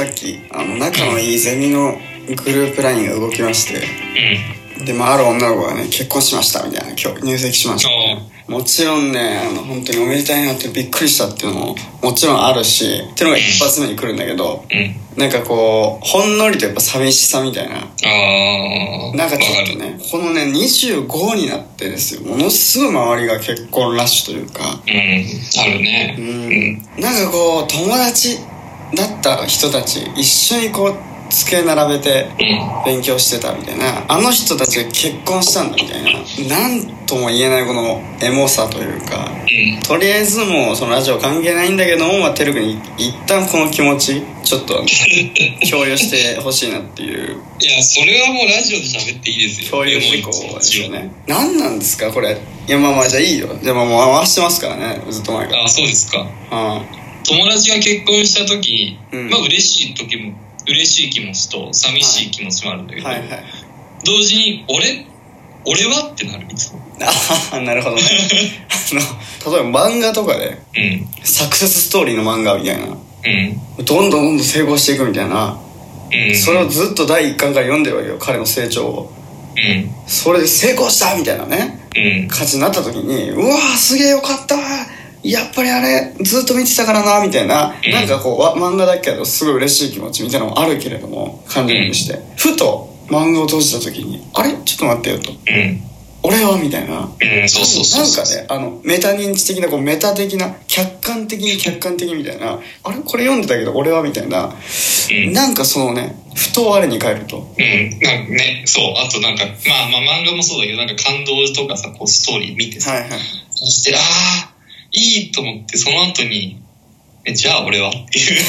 さっきあの仲のいいゼミのグループラインが動きましてうん。でまあある女の子がね結婚しましたみたいな今日入籍しましたあもちろんねあの本当におめでたいなってびっくりしたっていうのももちろんあるしっていうのが一発目に来るんだけど。なんかこうほんのりとやっぱ寂しさみたいなああ。なんかちょっ。とねこのね25になってですよものすごい周りが結婚ラッシュというかうん。あるね。ううん。んなんかこう友達だった人たち一緒にこう机並べてうん。勉強してたみたいなあの人たちが結婚したんだみたいななんとも言えないこのエモさというかうん。とりあえずもうそのラジオ関係ないんだけども、まあ、てるくんに一旦この気持ちちょっと 共有してほしいなっていういや、それはもうラジオで喋っていいですよ。共有事項ですよね何なんですかこれいやまあまあじゃあいいよじゃあまあもう回してますからねずっと前からあ、そうですか。あ友達が結婚した時、うんまあ嬉しい時も、嬉しい気持ちと寂しい気持ちもあるんだけど、はいはい同時に、俺俺はってなる、いつも。ああなるほどね あの例えば漫画とかでうん。サクセスストーリーの漫画みたいなうん。どんどんどんどん成功していくみたいなうん。それをずっと第一巻から読んでるわけよ彼の成長をうん。それで成功したみたいなねうん。感じになった時にうわーすげえよかったやっぱりあれずっと見てたからなみたいな、うんなんかこうわ漫画だけどすごい嬉しい気持ちみたいなのもあるけれども感じにして、ふと漫画を閉じた時にあれ？ちょっと待ってよと。うん。俺は？みたいな。うん。そうそうそうそう。なんかねあのメタ認知的なこうメタ的な客観的に客観的みたいな。あれ？これ読んでたけど俺は？みたいな、うんなんかそのねふと我に返ると。うん。なんかね、そう。あとなんか、まあまあ漫画もそうだけど、なんか感動とかさ、こうストーリー見てさ、はいはい。そして、ああ、いいと思って、その後に、えじゃあ俺は？っていう。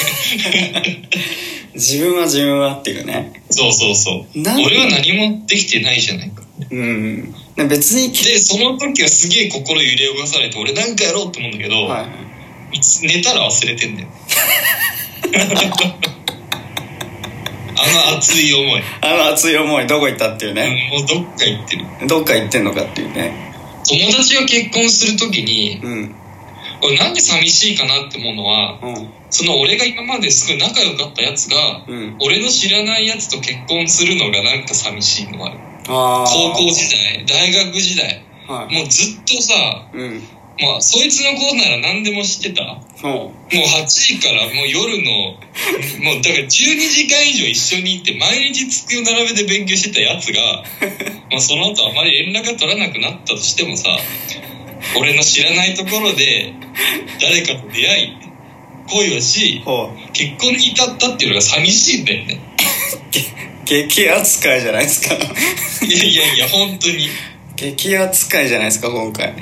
自分は自分はっていうねそうそうそう。俺は何もできてないじゃないか。うんね別にで、その時はすげえ心揺れ動かされて、俺なんかやろうって思うんだけど、はい寝たら忘れてんだよ。あの熱い思い。あの熱い思いどこ行ったっていうね、もうどっか行ってる。どっか行ってんのかっていうね友達が結婚する時に、うん俺なんで寂しいかなって思うのは、うん。その俺が今まですごい仲良かったやつが、うん。俺の知らないやつと結婚するのがなんか寂しいのある。ああ高校時代、大学時代、はい。もうずっとさ、うん。まあ、そいつのことなら何でも知ってた。もそう。う8時からもう夜の、もうだから12時間以上一緒にいて、毎日机を並べて勉強してたやつが、まあその後あまり連絡が取らなくなったとしてもさ、俺の知らないところで誰かと出会い、恋をし、結婚に至ったっていうのが寂しいんだよね。激扱いじゃないですか。いやいやいや、本当に。激扱いじゃないですか今回。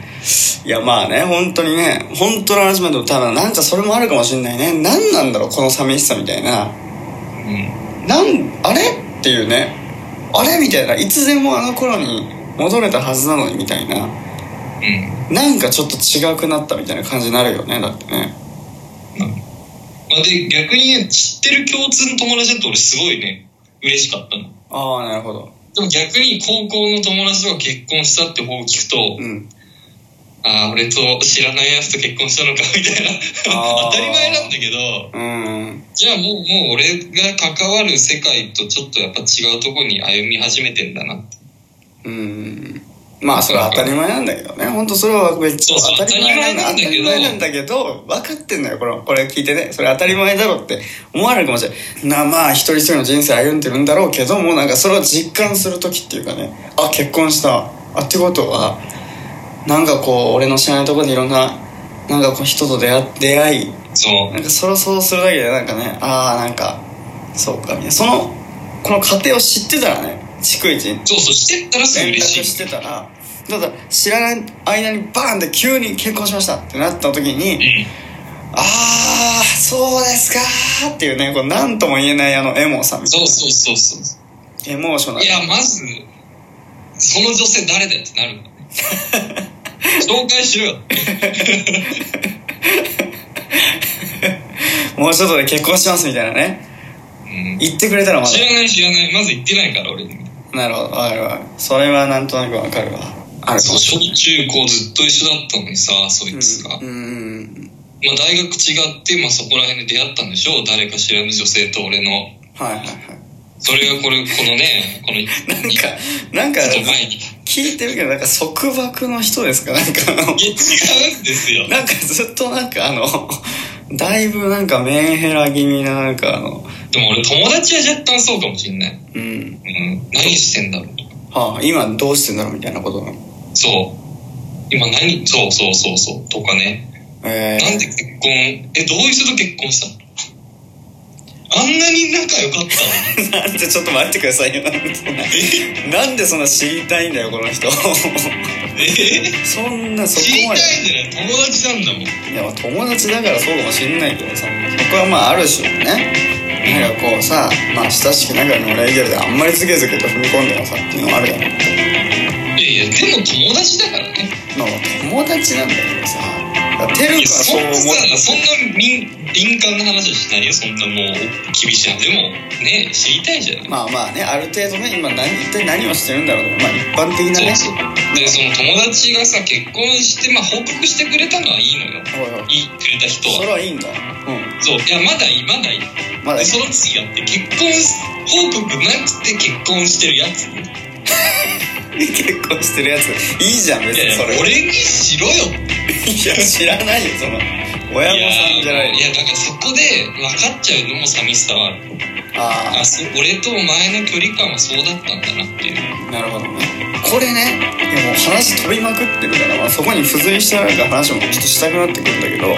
いやまあね本当にね本当の話までただなんかそれもあるかもしれないね。何なんだろうこの寂しさみたいな。うん。なんあれ？っていうね。あれ？みたいな。いつでもあの頃に戻れたはずなのにみたいなうん。なんかちょっと違くなったみたいな感じになるよねだってねまあ、で、逆にね、知ってる共通の友達だと俺すごいね、嬉しかったの。ああなるほどでも逆に高校の友達とか結婚したって方を聞くと、うんああ、俺と知らないやつと結婚したのかみたいな。当たり前なんだけど、うんじゃあもう、もう俺が関わる世界とちょっとやっぱ違うところに歩み始めてんだなって。うんまあそれは当たり前なんだけどね。本当それはめっちゃ当たり前なんだ当たり前なんだだけど分かってんのよ。これこれ聞いてね。それ当たり前だろって思われるかもしれない。なまあ一人一人の人生歩んでるんだろうけどもなんかそれを実感する時っていうかね。あ結婚した。あってことはなんかこう俺の知らないところでいろんななんかこう人と出会出会い。そう。なんかそれをそうするだけでなんかねああなんかそうかみたいな。そのこの過程を知ってたらね逐一そうそう、してったらすぐ嬉しい。してたらただ知らない間にバーンって急に結婚しましたってなった時に、うん。ああそうですかーっていうねこう何とも言えないあのエモさみたいそうそうそうそう。なエモーショナルいや、まず、その女性誰だよってなるんだね。紹介しろよ。もうちょっとで結婚しますみたいなねうん。言ってくれたらまだ知らない知らない。まず言ってないから俺に。なるほどわかるわ。かるそれはなんとなくわかるわ。あるかそうもし小中高ずっと一緒だったのにさ、そいつが。れないうんうん。まあ、大学違って、まあ、そこら辺で出会ったんでしょ？う誰か知らぬ女性と俺の。はいはいはい。それがこれこのねこのなんかなんか聞いてるけどなんか束縛の人ですか？なんか違うんですよ。なんかずっとなんかあのだいぶなんかメンヘラ気味ななんかあのでも俺友達は若干そうかもしんない、うん。うん、何してんだろうとかはあ今どうしてんだろうみたいなことなの？そう。今何？そうそうそうそう。とかね。えなんで結婚？えどういう人と結婚したの？あんなに仲良かったの？なんでちょっと待ってくださいよ。なんでそんな知りたいんだよこの人。え？そんなそこ知りたまでいんじゃない？友達なんだもん。いやまあ友達だからそうかもしんないけどさ。そこはまあある種のねなんかこうさまあ親しく仲のレイゲルであんまりズケズケと踏み込んでもさっていうのはあるじゃないいやいやでも友達だからね。まあ友達なんだけどさてるいやくはそう思ってさそんな敏敏感な話はしないよ。そんなもう厳しい話でも。ね知りたいじゃないまあまあねある程度ね今何一体何をしてるんだろうとまあ一般的なね。そうでその友達がさ結婚して、まあ、報告してくれたのはいいのよ。おいおい。いいくれた人それははいいんだ。うん。そう。いやまだいいまだいい。まだでその次やって結婚報告なくて結婚してるやつ。結婚してるやつ。いいじゃん別いやいそれ俺にしろよ。いや知らないよその親御さんじゃないいやだからそこで分かっちゃうのも寂しさはある。ああそう俺と前の距離感はそうだったんだなっていう。あなるほどね。これねいやもう話飛びまくってるから、まあ、そこに付随したなんか話もちょっとしたくなってくるんだけど